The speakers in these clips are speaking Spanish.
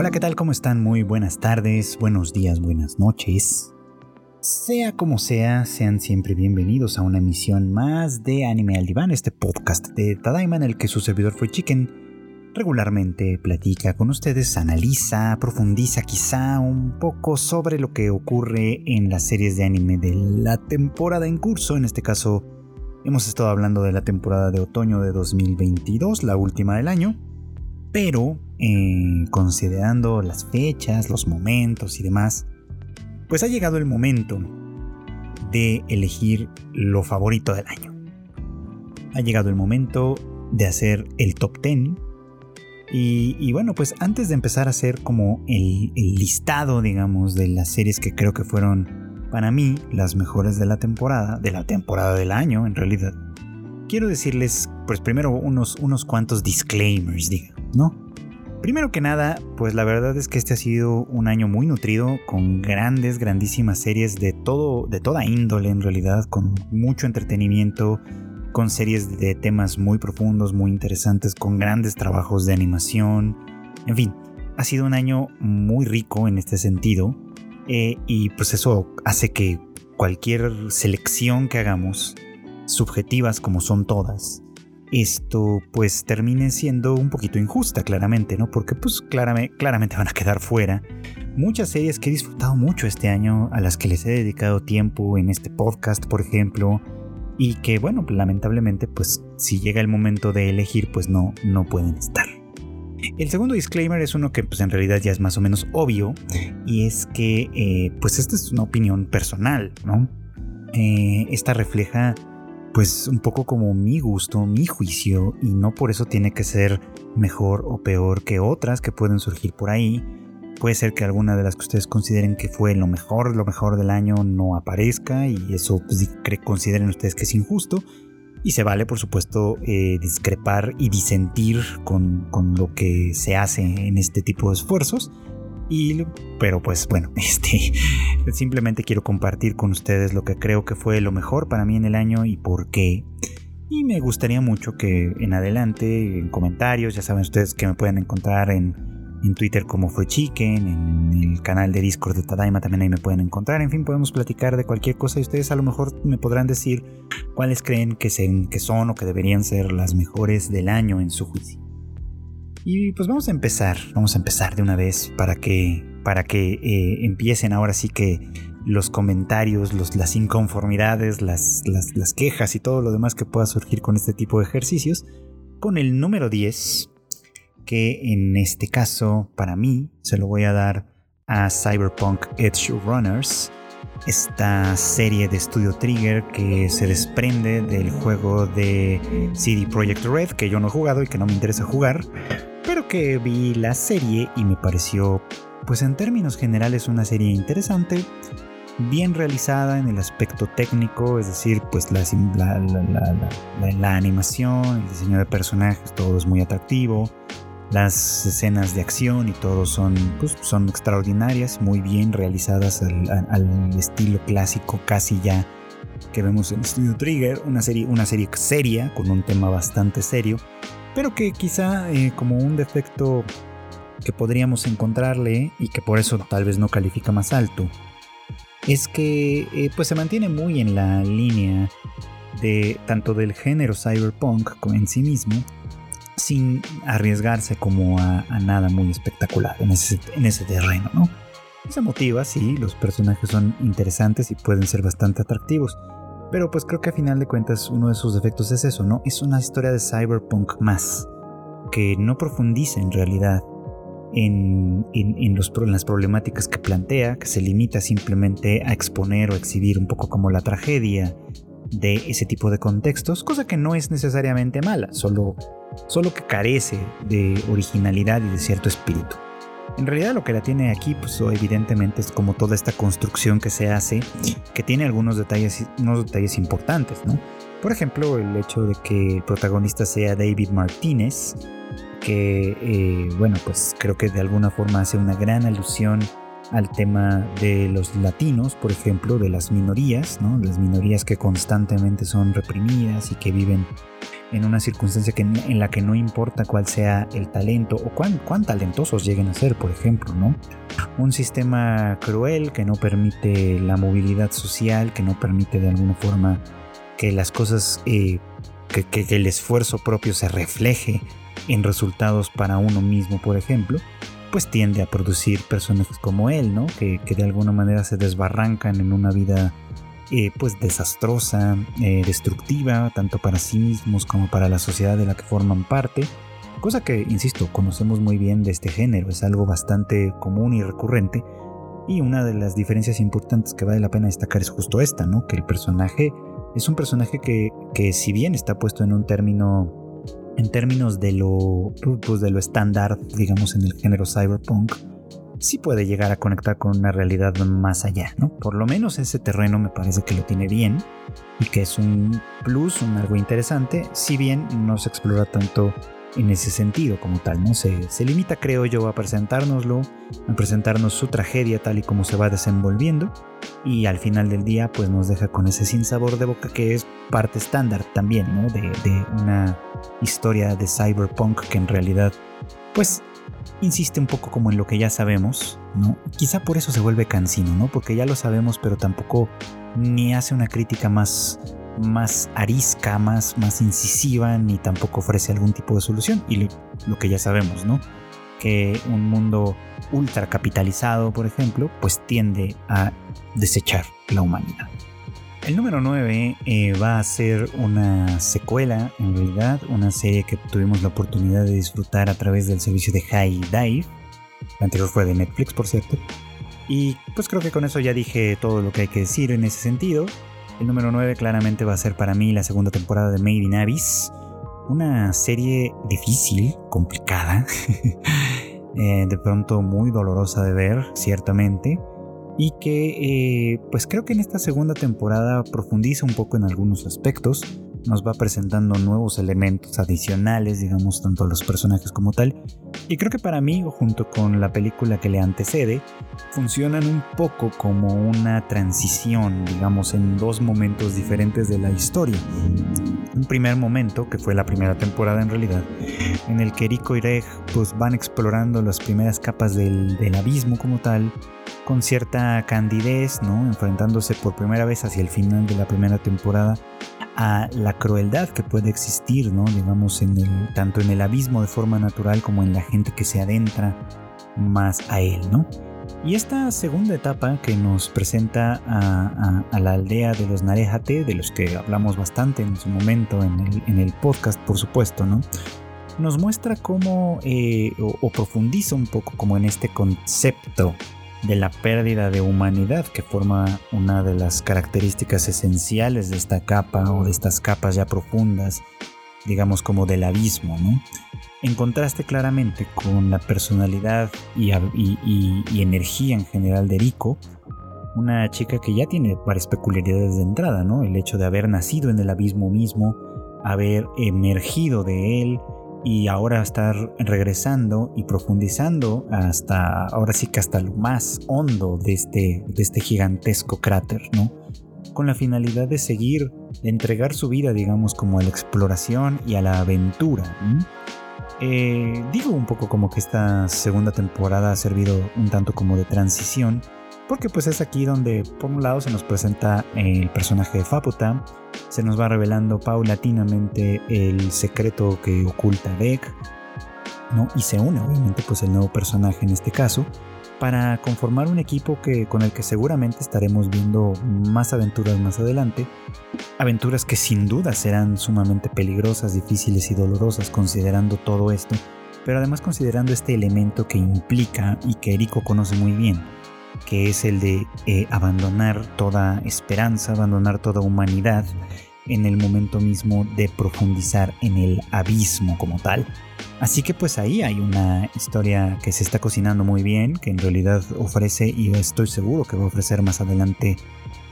Hola, ¿qué tal? ¿Cómo están? Muy buenas tardes, buenos días, buenas noches. Sea como sea, sean siempre bienvenidos a una emisión más de Anime al Diván, este podcast de Tadaima en el que su servidor fue Chicken regularmente platica con ustedes, analiza, profundiza quizá un poco sobre lo que ocurre en las series de anime de la temporada en curso. En este caso, hemos estado hablando de la temporada de otoño de 2022, la última del año. Pero, eh, considerando las fechas, los momentos y demás, pues ha llegado el momento de elegir lo favorito del año. Ha llegado el momento de hacer el top 10 y, bueno, pues antes de empezar a hacer como el, listado, digamos, de las series que creo que fueron para mí las mejores de la temporada, de la temporada del año en realidad, quiero decirles, pues primero unos, unos cuantos disclaimers, digamos, ¿no? Primero que nada, pues la verdad es que este ha sido un año muy nutrido, con grandes, grandísimas series de todo, de toda índole en realidad, con mucho entretenimiento, con series de temas muy profundos, muy interesantes, con grandes trabajos de animación. En fin, ha sido un año muy rico en este sentido eh, y pues eso hace que cualquier selección que hagamos, subjetivas como son todas, esto pues termine siendo un poquito injusta claramente, ¿no? Porque pues claramente, claramente van a quedar fuera muchas series que he disfrutado mucho este año, a las que les he dedicado tiempo en este podcast, por ejemplo, y que bueno, lamentablemente pues si llega el momento de elegir pues no, no pueden estar. El segundo disclaimer es uno que pues en realidad ya es más o menos obvio y es que eh, pues esta es una opinión personal, ¿no? Eh, esta refleja pues un poco como mi gusto, mi juicio y no por eso tiene que ser mejor o peor que otras que pueden surgir por ahí Puede ser que alguna de las que ustedes consideren que fue lo mejor, lo mejor del año no aparezca y eso pues, consideren ustedes que es injusto. Y se vale, por supuesto, eh, discrepar y disentir con, lo que se hace en este tipo de esfuerzos. Y, pero pues bueno, este, simplemente quiero compartir con ustedes lo que creo que fue lo mejor para mí en el año y por qué. Y me gustaría mucho que en adelante, en comentarios, ya saben ustedes que me pueden encontrar en en Twitter como fue Chicken, en el canal de Discord de Tadaima también ahí me pueden encontrar. En fin, podemos platicar de cualquier cosa y ustedes a lo mejor me podrán decir cuáles creen que, que son o que deberían ser las mejores del año en su juicio. Y pues vamos a empezar, vamos a empezar de una vez para que, para que eh, empiecen ahora sí que los comentarios, los, las inconformidades, las, las, las quejas y todo lo demás que pueda surgir con este tipo de ejercicios. Con el número 10, que en este caso para mí se lo voy a dar a Cyberpunk Edge Runners, esta serie de Studio Trigger que se desprende del juego de CD Projekt Red que yo no he jugado y que no me interesa jugar, pero que vi la serie y me pareció pues en términos generales una serie interesante, bien realizada en el aspecto técnico, es decir, pues la, la, la, animación, el diseño de personajes, todo es muy atractivo. Las escenas de acción y todo son, pues, son extraordinarias, muy bien realizadas al, estilo clásico casi ya que vemos en Studio Trigger, una serie, una serie seria, con un tema bastante serio, pero que quizá eh, como un defecto que podríamos encontrarle y que por eso tal vez no califica más alto, es que eh, pues se mantiene muy en la línea de tanto del género cyberpunk como en sí mismo, sin arriesgarse como a, nada muy espectacular en ese, en ese terreno, ¿no? Se motiva, sí, los personajes son interesantes y pueden ser bastante atractivos, pero pues creo que a final de cuentas uno de sus defectos es eso, ¿no? Es una historia de cyberpunk más, que no profundiza en realidad en, los, en, las problemáticas que plantea, que se limita simplemente a exponer o exhibir un poco como la tragedia de ese tipo de contextos, cosa que no es necesariamente mala, solo solo que carece de originalidad y de cierto espíritu. En realidad lo que la tiene aquí, pues evidentemente es como toda esta construcción que se hace, que tiene algunos detalles, unos detalles importantes, ¿no? Por ejemplo, el hecho de que el protagonista sea David Martínez, que, eh, bueno, pues creo que de alguna forma hace una gran alusión al tema de los latinos, por ejemplo, de las minorías, ¿no? las minorías que constantemente son reprimidas y que viven en una circunstancia que, en la que no importa cuál sea el talento o cuán, cuán talentosos lleguen a ser, por ejemplo, ¿no? Un sistema cruel que no permite la movilidad social, que no permite de alguna forma que las cosas, eh, que, que el esfuerzo propio se refleje en resultados para uno mismo, por ejemplo, pues tiende a producir personajes como él, ¿no? Que, de alguna manera se desbarrancan en una vida eh, pues desastrosa, eh, destructiva, tanto para sí mismos como para la sociedad de la que forman parte. Cosa que, insisto, conocemos muy bien de este género, es algo bastante común y recurrente. Y una de las diferencias importantes que vale la pena destacar es justo esta, ¿no? Que el personaje es un personaje que, que si bien está puesto en un término en términos de lo, pues de lo estándar, digamos, en el género cyberpunk, sí puede llegar a conectar con una realidad más allá, ¿no? Por lo menos ese terreno me parece que lo tiene bien y que es un plus, un algo interesante, si bien no se explora tanto en ese sentido como tal, ¿no? Se, se limita, creo yo, a presentárnoslo, a presentarnos su tragedia tal y como se va desenvolviendo y al final del día pues nos deja con ese sin sabor de boca que es parte estándar también, ¿no? De, de una historia de cyberpunk que en realidad pues insiste un poco como en lo que ya sabemos, ¿no? Quizá por eso se vuelve cansino, ¿no? Porque ya lo sabemos, pero tampoco ni hace una crítica más más arisca, más, más incisiva, ni tampoco ofrece algún tipo de solución. Y lo, que ya sabemos, ¿no? Que un mundo ultra capitalizado, por ejemplo, pues tiende a desechar la humanidad. El número 9 eh, va a ser una secuela, en realidad, una serie que tuvimos la oportunidad de disfrutar a través del servicio de High Dive. La anterior fue de Netflix, por cierto. Y pues creo que con eso ya dije todo lo que hay que decir en ese sentido. El número 9 claramente va a ser para mí la segunda temporada de Made in Abyss. Una serie difícil, complicada, eh, de pronto muy dolorosa de ver, ciertamente. Y que eh, pues creo que en esta segunda temporada profundiza un poco en algunos aspectos nos va presentando nuevos elementos adicionales, digamos, tanto a los personajes como tal. Y creo que para mí, junto con la película que le antecede, funcionan un poco como una transición, digamos, en dos momentos diferentes de la historia. Un primer momento, que fue la primera temporada en realidad, en el que Rico y Reg pues, van explorando las primeras capas del, del abismo como tal, con cierta candidez, ¿no? enfrentándose por primera vez hacia el final de la primera temporada a la crueldad que puede existir, ¿no? digamos, en el, tanto en el abismo de forma natural como en la gente que se adentra más a él. ¿no? Y esta segunda etapa que nos presenta a, la aldea de los Narejate, de los que hablamos bastante en su momento en el, podcast, por supuesto, ¿no? nos muestra cómo, eh, o profundiza un poco como en este concepto de la pérdida de humanidad que forma una de las características esenciales de esta capa o de estas capas ya profundas, digamos como del abismo, ¿no? En contraste claramente con la personalidad y, energía en general de Rico, una chica que ya tiene varias peculiaridades de entrada, ¿no? El hecho de haber nacido en el abismo mismo, haber emergido de él, y ahora estar regresando y profundizando hasta, ahora sí que hasta lo más hondo de este, de este gigantesco cráter, ¿no? Con la finalidad de seguir, de entregar su vida, digamos, como a la exploración y a la aventura. Eh, digo un poco como que esta segunda temporada ha servido un tanto como de transición porque pues es aquí donde por un lado se nos presenta el personaje de Faputa, se nos va revelando paulatinamente el secreto que oculta Beck, ¿no? y se une obviamente pues el nuevo personaje en este caso, para conformar un equipo que, con el que seguramente estaremos viendo más aventuras más adelante, aventuras que sin duda serán sumamente peligrosas, difíciles y dolorosas considerando todo esto, pero además considerando este elemento que implica y que Eriko conoce muy bien, que es el de eh, abandonar toda esperanza, abandonar toda humanidad en el momento mismo de profundizar en el abismo como tal. Así que pues ahí hay una historia que se está cocinando muy bien, que en realidad ofrece y estoy seguro que va a ofrecer más adelante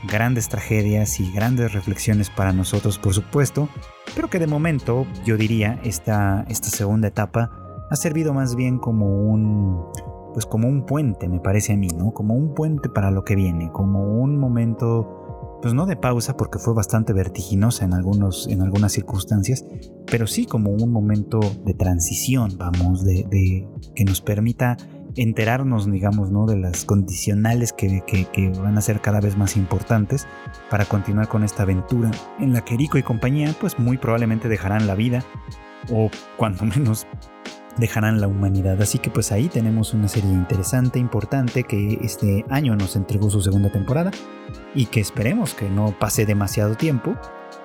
grandes tragedias y grandes reflexiones para nosotros por supuesto, pero que de momento yo diría esta, esta segunda etapa ha servido más bien como un pues como un puente, me parece a mí, ¿no? Como un puente para lo que viene, como un momento, pues no de pausa, porque fue bastante vertiginosa en, algunos, en algunas circunstancias, pero sí como un momento de transición, vamos, de, que nos permita enterarnos, digamos, ¿no? de las condicionales que, que, van a ser cada vez más importantes para continuar con esta aventura en la que Rico y compañía, pues muy probablemente dejarán la vida o cuando menos dejarán la humanidad. Así que pues ahí tenemos una serie interesante, importante, que este año nos entregó su segunda temporada y que esperemos que no pase demasiado tiempo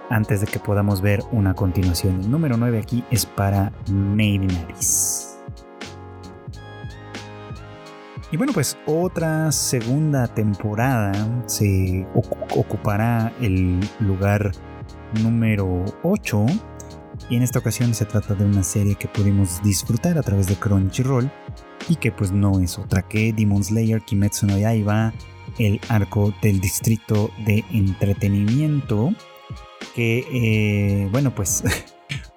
antes de que podamos ver una continuación. El número 9 aquí es para Made in Y bueno, pues otra segunda temporada se ocupará el lugar número 8. Y en esta ocasión se trata de una serie que pudimos disfrutar a través de Crunchyroll y que pues no es otra que Demon Slayer Kimetsu no Yaiba, el arco del distrito de entretenimiento que eh, bueno pues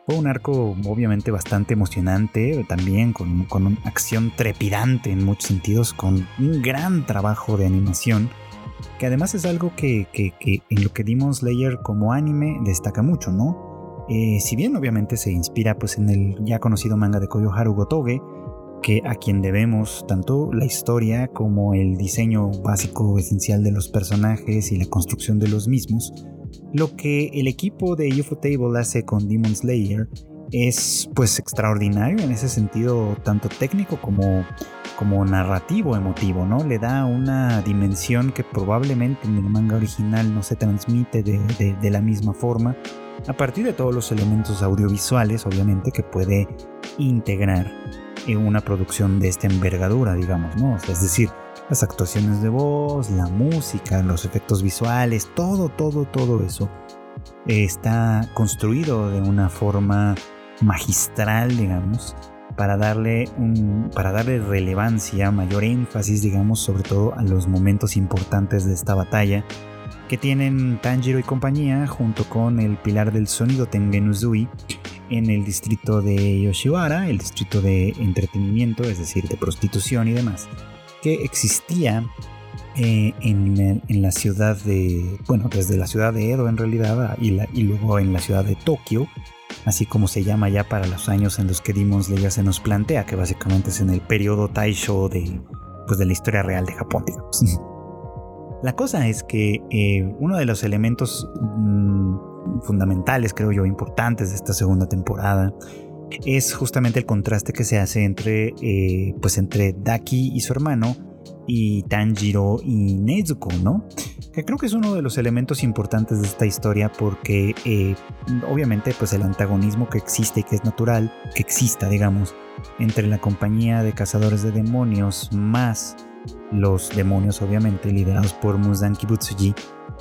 Fue un arco obviamente bastante emocionante, también con, con una acción trepidante en muchos sentidos, con un gran trabajo de animación, que además es algo que, en lo que Demon Slayer como anime destaca mucho, ¿no? Eh, si bien obviamente se inspira pues en el ya conocido manga de Koyoharu Gotoge, que a quien debemos tanto la historia como el diseño básico esencial de los personajes y la construcción de los mismos, lo que el equipo de UFO Table hace con Demon Slayer es pues extraordinario en ese sentido, tanto técnico como, como narrativo, emotivo, ¿no? Le da una dimensión que probablemente en el manga original no se transmite de, la misma forma, a partir de todos los elementos audiovisuales, obviamente, que puede integrar en una producción de esta envergadura, digamos, ¿no? es decir, las actuaciones de voz, la música, los efectos visuales, todo, todo, todo eso está construido de una forma magistral, digamos, para darle un, para darle relevancia, mayor énfasis, digamos, sobre todo a los momentos importantes de esta batalla que tienen Tanjiro y compañía junto con el pilar del sonido Tengen Uzui en el distrito de Yoshiwara, el distrito de entretenimiento, es decir, de prostitución y demás que existía eh, en, la ciudad de, bueno, desde la ciudad de Edo en realidad y, y, luego en la ciudad de Tokio, así como se llama ya para los años en los que Demon Slayer se nos plantea, que básicamente es en el periodo Taisho de, pues de la historia real de Japón, digamos. La cosa es que eh, uno de los elementos mm, fundamentales, creo yo, importantes de esta segunda temporada es justamente el contraste que se hace entre, eh, pues entre Daki y su hermano y Tanjiro y Nezuko, ¿no? Que creo que es uno de los elementos importantes de esta historia porque eh, obviamente pues el antagonismo que existe y que es natural que exista, digamos, entre la compañía de cazadores de demonios más los demonios obviamente liderados por Muzan Kibutsuji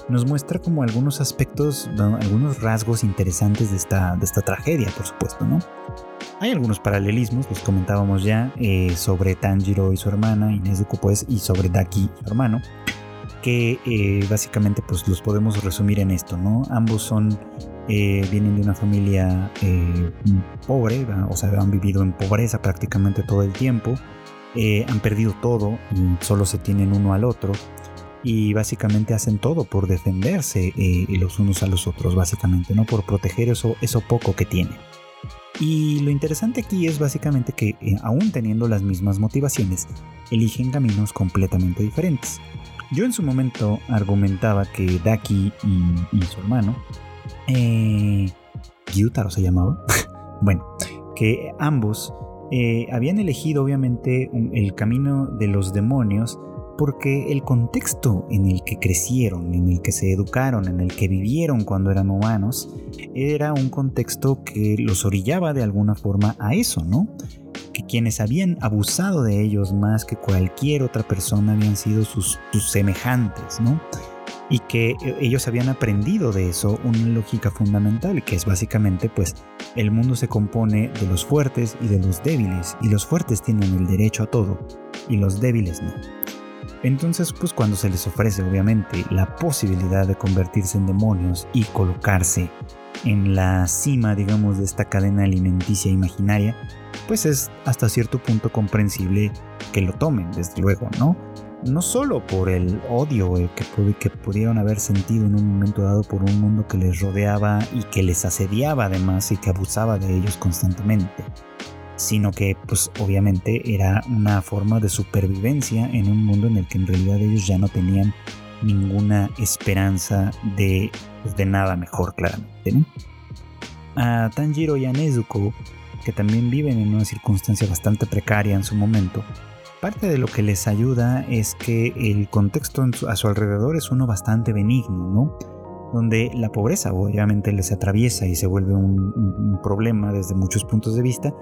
nos muestra como algunos aspectos, algunos rasgos interesantes de esta, de esta tragedia, por supuesto, ¿no? Hay algunos paralelismos, los comentábamos ya, eh, sobre Tanjiro y su hermana, y Nezuko pues, y sobre Daki su hermano, que eh, básicamente pues los podemos resumir en esto, ¿no? Ambos son, eh, vienen de una familia pobre, o sea, han vivido en pobreza prácticamente todo el tiempo, han perdido todo y solo se tienen uno al otro, y básicamente hacen todo por defenderse eh, los unos a los otros, básicamente, ¿no? Por proteger eso, eso poco que tienen. Y lo interesante aquí es básicamente que eh, aún teniendo las mismas motivaciones, eligen caminos completamente diferentes. Yo en su momento argumentaba que Daki y, su hermano, eh, Gyutaro se llamaba, bueno, que ambos eh, habían elegido obviamente el camino de los demonios porque el contexto en el que crecieron, en el que se educaron, en el que vivieron cuando eran humanos, era un contexto que los orillaba de alguna forma a eso, ¿no? Que quienes habían abusado de ellos más que cualquier otra persona habían sido sus, semejantes, ¿no? Y que eh, ellos habían aprendido de eso una lógica fundamental, que es básicamente pues el mundo se compone de los fuertes y de los débiles, y los fuertes tienen el derecho a todo, y los débiles no. Entonces, pues cuando se les ofrece obviamente la posibilidad de convertirse en demonios y colocarse en la cima, digamos, de esta cadena alimenticia imaginaria, pues es hasta cierto punto comprensible que lo tomen, desde luego, ¿no? No solo por el odio que, que pudieron haber sentido en un momento dado por un mundo que les rodeaba y que les asediaba además y que abusaba de ellos constantemente, sino que pues obviamente era una forma de supervivencia en un mundo en el que en realidad ellos ya no tenían ninguna esperanza de, pues, de nada mejor claramente. A Tanjiro y a Nezuko, que también viven en una circunstancia bastante precaria en su momento, parte de lo que les ayuda es que el contexto a su alrededor es uno bastante benigno, ¿no? donde la pobreza obviamente les atraviesa y se vuelve un, problema desde muchos puntos de vista,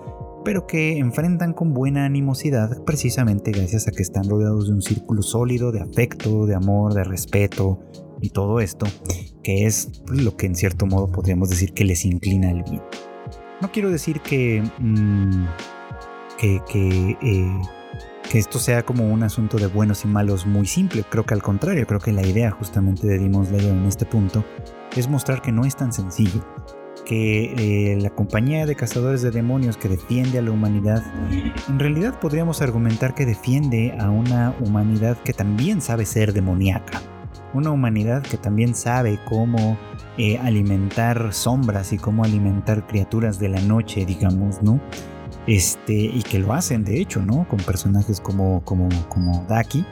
pero que enfrentan con buena animosidad precisamente gracias a que están rodeados de un círculo sólido de afecto, de amor, de respeto y todo esto, que es pues, lo que en cierto modo podríamos decir que les inclina al bien. No quiero decir que, mm, que, eh, que, esto sea como un asunto de buenos y malos muy simple, creo que al contrario, creo que la idea justamente de Demon Slayer en este punto es mostrar que no es tan sencillo que eh, la compañía de cazadores de demonios que defiende a la humanidad, en realidad podríamos argumentar que defiende a una humanidad que también sabe ser demoníaca. Una humanidad que también sabe cómo eh, alimentar sombras y cómo alimentar criaturas de la noche, digamos, ¿no? Este, y que lo hacen de hecho, ¿no? Con personajes como, como, como Daki,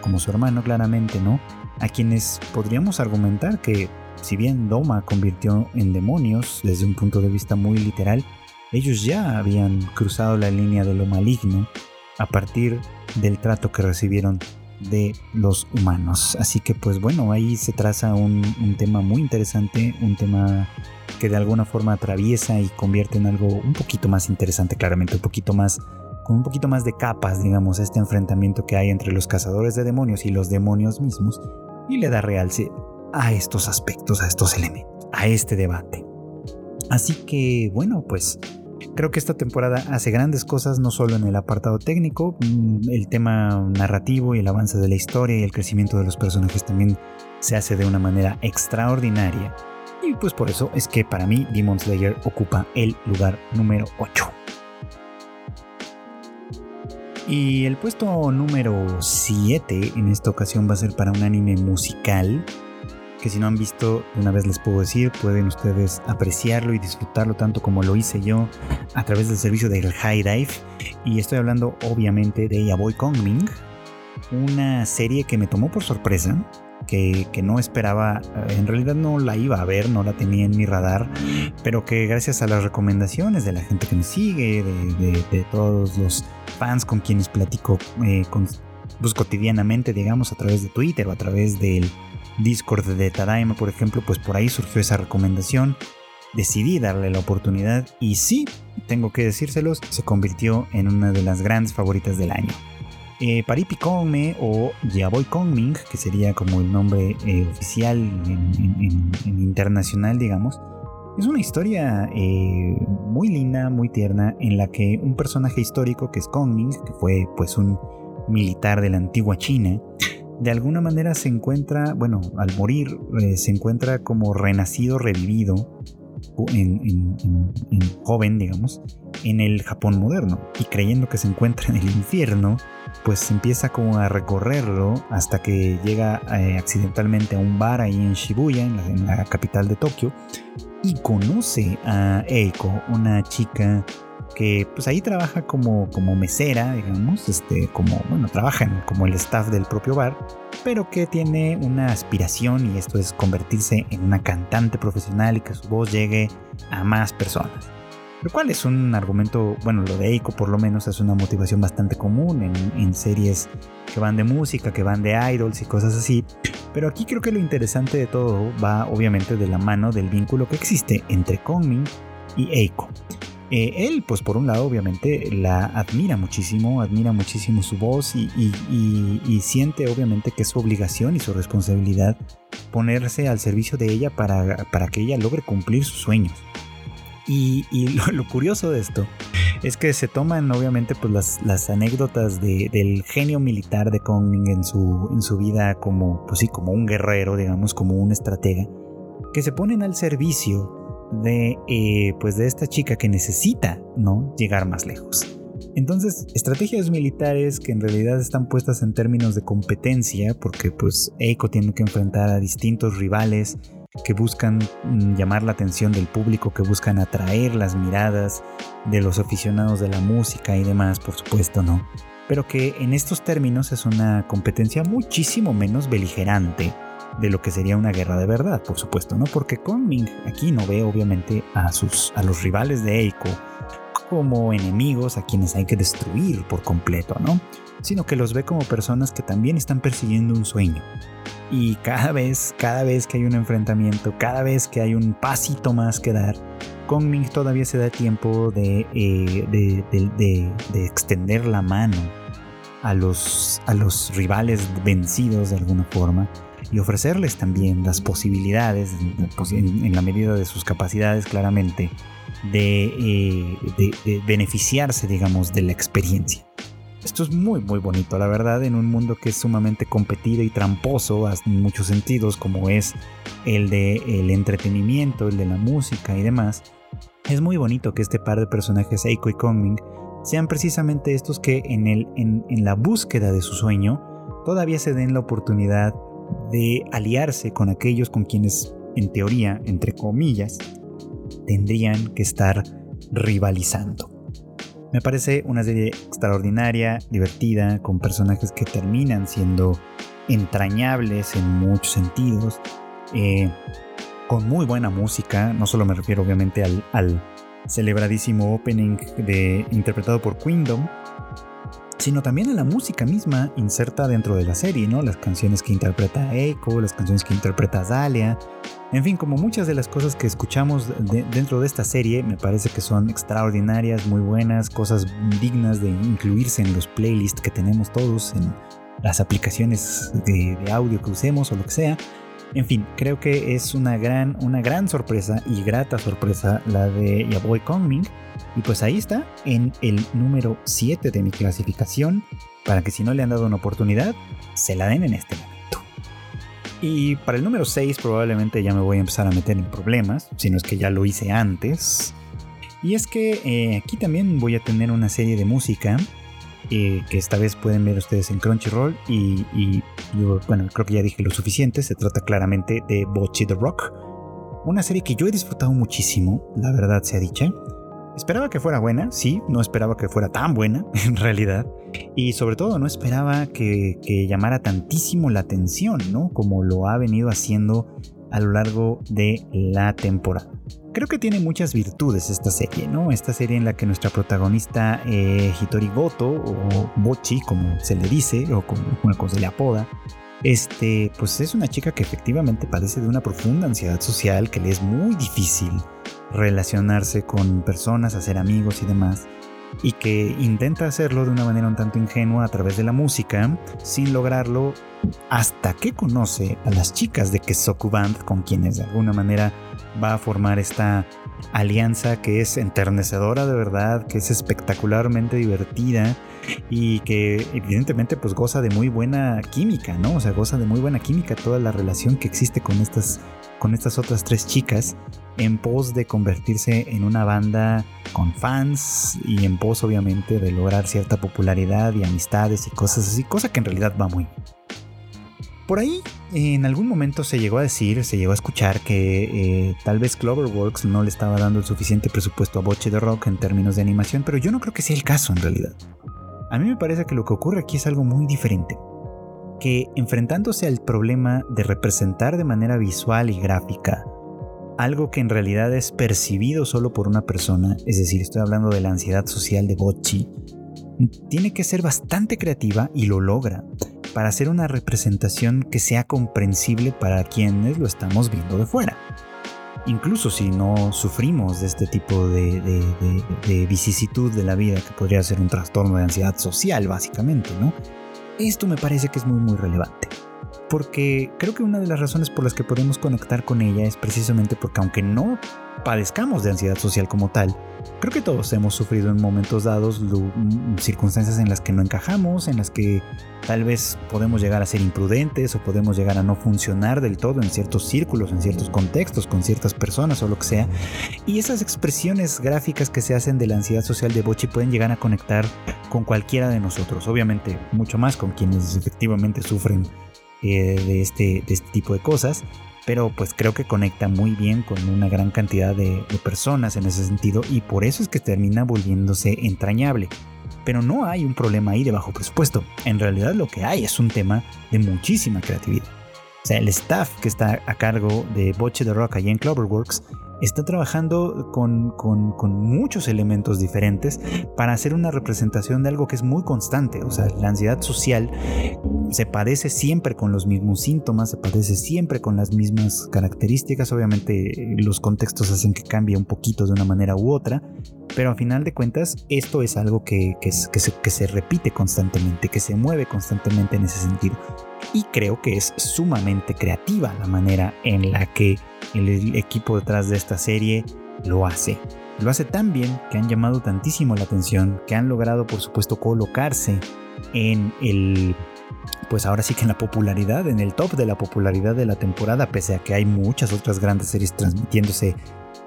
como su hermano claramente, ¿no? A quienes podríamos argumentar que si bien Doma convirtió en demonios desde un punto de vista muy literal, ellos ya habían cruzado la línea de lo maligno a partir del trato que recibieron de los humanos. Así que pues bueno, ahí se traza un, tema muy interesante, un tema que de alguna forma atraviesa y convierte en algo un poquito más interesante, claramente, un poquito más, con un poquito más de capas, digamos, este enfrentamiento que hay entre los cazadores de demonios y los demonios mismos, y le da realce a estos aspectos, a estos elementos, a este debate. Así que, bueno, pues creo que esta temporada hace grandes cosas, no solo en el apartado técnico, mm, el tema narrativo y el avance de la historia y el crecimiento de los personajes también se hace de una manera extraordinaria. Y pues por eso es que para mí Demon Slayer ocupa el lugar número 8. Y el puesto número 7 en esta ocasión va a ser para un anime musical que si no han visto, una vez les puedo decir, pueden ustedes apreciarlo y disfrutarlo tanto como lo hice yo a través del servicio del High Dive. Y estoy hablando obviamente de Yaboy Kongming, una serie que me tomó por sorpresa, que, no esperaba, eh, en realidad no la iba a ver, no la tenía en mi radar, pero que gracias a las recomendaciones de la gente que me sigue, de, todos los fans con quienes platico eh, pues, cotidianamente, digamos, a través de Twitter o a través del Discord de Tadaima, por ejemplo, pues por ahí surgió esa recomendación. Decidí darle la oportunidad y sí, tengo que decírselos, se convirtió en una de las grandes favoritas del año. Eh, Paripi Kongme o Yaboy Kongming, que sería como el nombre eh, oficial en, internacional, digamos, es una historia eh, muy linda, muy tierna, en la que un personaje histórico que es Kongming, que fue pues un militar de la antigua China, de alguna manera se encuentra, bueno, al morir, eh, se encuentra como renacido, revivido, en, joven, digamos, en el Japón moderno. Y creyendo que se encuentra en el infierno, pues empieza como a recorrerlo hasta que llega eh, accidentalmente a un bar ahí en Shibuya, en la capital de Tokio, y conoce a Eiko, una chica que pues ahí trabaja como, como mesera, digamos, este, como, bueno, trabaja como el staff del propio bar, pero que tiene una aspiración y esto es convertirse en una cantante profesional y que su voz llegue a más personas. Lo cual es un argumento, bueno, lo de Eiko por lo menos es una motivación bastante común en, en series que van de música, que van de idols y cosas así. Pero aquí creo que lo interesante de todo va obviamente de la mano del vínculo que existe entre Kongmin y Eiko. Eh, él, pues por un lado, obviamente la admira muchísimo, admira muchísimo su voz y, siente obviamente que es su obligación y su responsabilidad ponerse al servicio de ella para, que ella logre cumplir sus sueños. Y, lo, curioso de esto es que se toman obviamente pues las, anécdotas del genio militar de Kong en su, en su vida como, pues sí, como un guerrero, digamos, como un estratega, que se ponen al servicio de, eh, pues de esta chica que necesita ¿no? llegar más lejos. Entonces, estrategias militares que en realidad están puestas en términos de competencia, porque pues Eiko tiene que enfrentar a distintos rivales que buscan mm, llamar la atención del público, que buscan atraer las miradas de los aficionados de la música y demás, por supuesto, ¿no? Pero que en estos términos es una competencia muchísimo menos beligerante de lo que sería una guerra de verdad, por supuesto, ¿no? Porque Ming aquí no ve obviamente a sus a los rivales de Eiko como enemigos a quienes hay que destruir por completo, ¿no? Sino que los ve como personas que también están persiguiendo un sueño. Y cada vez, cada vez que hay un enfrentamiento, cada vez que hay un pasito más que dar, Ming todavía se da tiempo de, eh, de, extender la mano a los, a los rivales vencidos de alguna forma y ofrecerles también las posibilidades, pues, en, la medida de sus capacidades claramente, eh, de, beneficiarse, digamos, de la experiencia. Esto es muy, muy bonito, la verdad, en un mundo que es sumamente competido y tramposo en muchos sentidos, como es el de el entretenimiento, el de la música y demás. Es muy bonito que este par de personajes, Eiko y Kongming, sean precisamente estos que en, el, en, en la búsqueda de su sueño todavía se den la oportunidad de aliarse con aquellos con quienes, en teoría, entre comillas, tendrían que estar rivalizando. Me parece una serie extraordinaria, divertida, con personajes que terminan siendo entrañables en muchos sentidos, eh, con muy buena música, no solo me refiero obviamente al, al celebradísimo opening de, interpretado por Queendom, sino también a la música misma inserta dentro de la serie, ¿no? Las canciones que interpreta Echo, las canciones que interpreta Zalia, en fin, como muchas de las cosas que escuchamos dentro de esta serie, me parece que son extraordinarias, muy buenas, cosas dignas de incluirse en los playlists que tenemos todos, en las aplicaciones de, de audio que usemos o lo que sea. En fin, creo que es una gran, una gran sorpresa y grata sorpresa la de Yaboy Kongming. Y pues ahí está, en el número 7 de mi clasificación, para que si no le han dado una oportunidad, se la den en este momento. Y para el número 6 probablemente ya me voy a empezar a meter en problemas, si no es que ya lo hice antes. Y es que eh, aquí también voy a tener una serie de música eh, que esta vez pueden ver ustedes en Crunchyroll y, yo, bueno, creo que ya dije lo suficiente, se trata claramente de Bocchi the Rock, una serie que yo he disfrutado muchísimo, la verdad sea dicha. Esperaba que fuera buena, sí, no esperaba que fuera tan buena, en realidad. Y sobre todo no esperaba que, que, llamara tantísimo la atención, ¿no? Como lo ha venido haciendo a lo largo de la temporada. Creo que tiene muchas virtudes esta serie, ¿no? Esta serie en la que nuestra protagonista eh, Hitori Goto, o Bochi, como se le dice, o como, se le apoda, este, pues es una chica que efectivamente padece de una profunda ansiedad social, que le es muy difícil relacionarse con personas, hacer amigos y demás, y que intenta hacerlo de una manera un tanto ingenua a través de la música, sin lograrlo hasta que conoce a las chicas de Kesoku Band, con quienes de alguna manera va a formar esta alianza que es enternecedora de verdad, que es espectacularmente divertida y que evidentemente pues goza de muy buena química, ¿no? O sea, goza de muy buena química toda la relación que existe con estas, con estas otras tres chicas en pos de convertirse en una banda con fans y en pos obviamente de lograr cierta popularidad y amistades y cosas así, cosa que en realidad va muy por ahí, en algún momento se llegó a decir, se llegó a escuchar que eh, tal vez Cloverworks no le estaba dando el suficiente presupuesto a Boche de Rock en términos de animación, pero yo no creo que sea el caso en realidad. A mí me parece que lo que ocurre aquí es algo muy diferente. Que enfrentándose al problema de representar de manera visual y gráfica algo que en realidad es percibido solo por una persona, es decir, estoy hablando de la ansiedad social de Bocci, tiene que ser bastante creativa y lo logra para hacer una representación que sea comprensible para quienes lo estamos viendo de fuera. Incluso si no sufrimos de este tipo de, vicisitud de la vida, que podría ser un trastorno de ansiedad social, básicamente, ¿no? Esto me parece que es muy, muy relevante. porque creo que una de las razones por las que podemos conectar con ella es precisamente porque aunque no padezcamos de ansiedad social como tal, creo que todos hemos sufrido en momentos dados mm, circunstancias en las que no encajamos, en las que tal vez podemos llegar a ser imprudentes o podemos llegar a no funcionar del todo en ciertos círculos, en ciertos contextos, con ciertas personas o lo que sea. Y esas expresiones gráficas que se hacen de la ansiedad social de Bochi pueden llegar a conectar con cualquiera de nosotros, obviamente mucho más con quienes efectivamente sufren eh, este, de este tipo de cosas pero pues creo que conecta muy bien con una gran cantidad de, personas en ese sentido y por eso es que termina volviéndose entrañable. Pero no hay un problema ahí de bajo presupuesto, en realidad lo que hay es un tema de muchísima creatividad. O sea, el staff que está a cargo de Boche de Rock allá en Cloverworks está trabajando con, muchos elementos diferentes para hacer una representación de algo que es muy constante. O sea, la ansiedad social se padece siempre con los mismos síntomas, se padece siempre con las mismas características. Obviamente los contextos hacen que cambie un poquito de una manera u otra, pero a final de cuentas esto es algo que, que, se, que se repite constantemente, que se mueve constantemente en ese sentido. Y creo que es sumamente creativa la manera en la que el equipo detrás de esta serie lo hace. Lo hace tan bien que han llamado tantísimo la atención, que han logrado por supuesto colocarse en el pues ahora sí que en la popularidad, en el top de la popularidad de la temporada, pese a que hay muchas otras grandes series transmitiéndose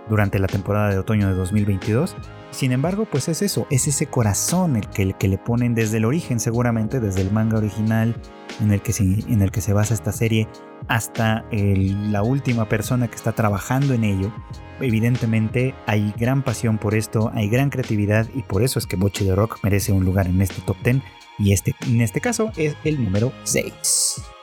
durante la temporada de otoño de 2022. Sin embargo, pues es eso, es ese corazón el que, el que le ponen desde el origen, seguramente, desde el manga original en el que se, en el que se basa esta serie, hasta la última persona que está trabajando en ello. Evidentemente hay gran pasión por esto, hay gran creatividad y por eso es que Boche de Rock merece un lugar en este top 10 y este, en este caso es el número 6.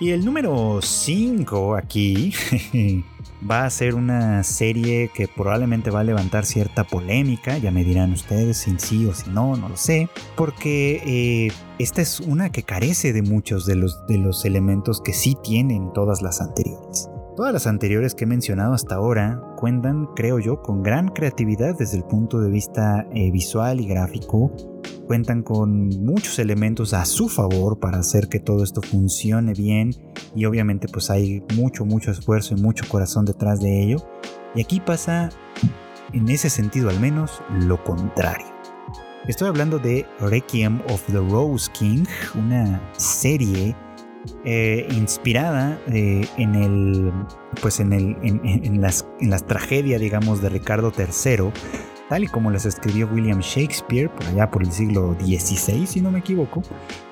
Y el número 5 aquí va a ser una serie que probablemente va a levantar cierta polémica, ya me dirán ustedes si sí o si no, no lo sé, porque eh, esta es una que carece de muchos de los, de los elementos que sí tienen todas las anteriores. Todas las anteriores que he mencionado hasta ahora cuentan, creo yo, con gran creatividad desde el punto de vista eh, visual y gráfico, cuentan con muchos elementos a su favor para hacer que todo esto funcione bien y obviamente pues hay mucho, mucho esfuerzo y mucho corazón detrás de ello. Y aquí pasa, en ese sentido al menos, lo contrario. Estoy hablando de Requiem of the Rose King, una serie eh, inspirada eh, en el pues en el en, las, en las tragedias digamos de Ricardo III tal y como las escribió William Shakespeare por allá por el siglo XVI, si no me equivoco,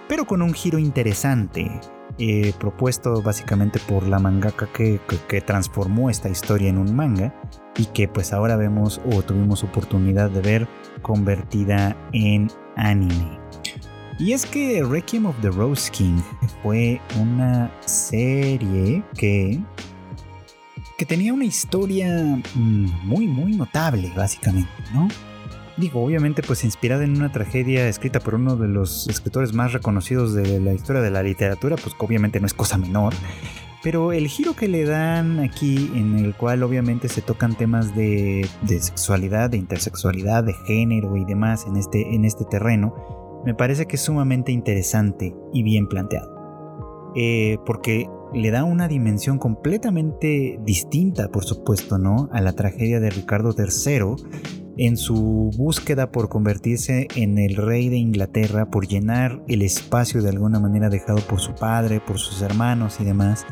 pero con un giro interesante, eh, propuesto básicamente por la mangaka que, que, transformó esta historia en un manga y que pues ahora vemos o tuvimos oportunidad de ver convertida en anime. Y es que Requiem of the Rose King fue una serie que que tenía una historia mm, muy, muy notable, básicamente, ¿no? Digo, obviamente, pues inspirada en una tragedia escrita por uno de los escritores más reconocidos de la historia de la literatura, pues obviamente no es cosa menor. Pero el giro que le dan aquí, en el cual obviamente se tocan temas de, sexualidad, de intersexualidad, de género y demás en este, en este terreno, me parece que es sumamente interesante y bien planteado. Eh, porque le da una dimensión completamente distinta, por supuesto, ¿no? A la tragedia de Ricardo III en su búsqueda por convertirse en el rey de Inglaterra, por llenar el espacio de alguna manera dejado por su padre, por sus hermanos y demás,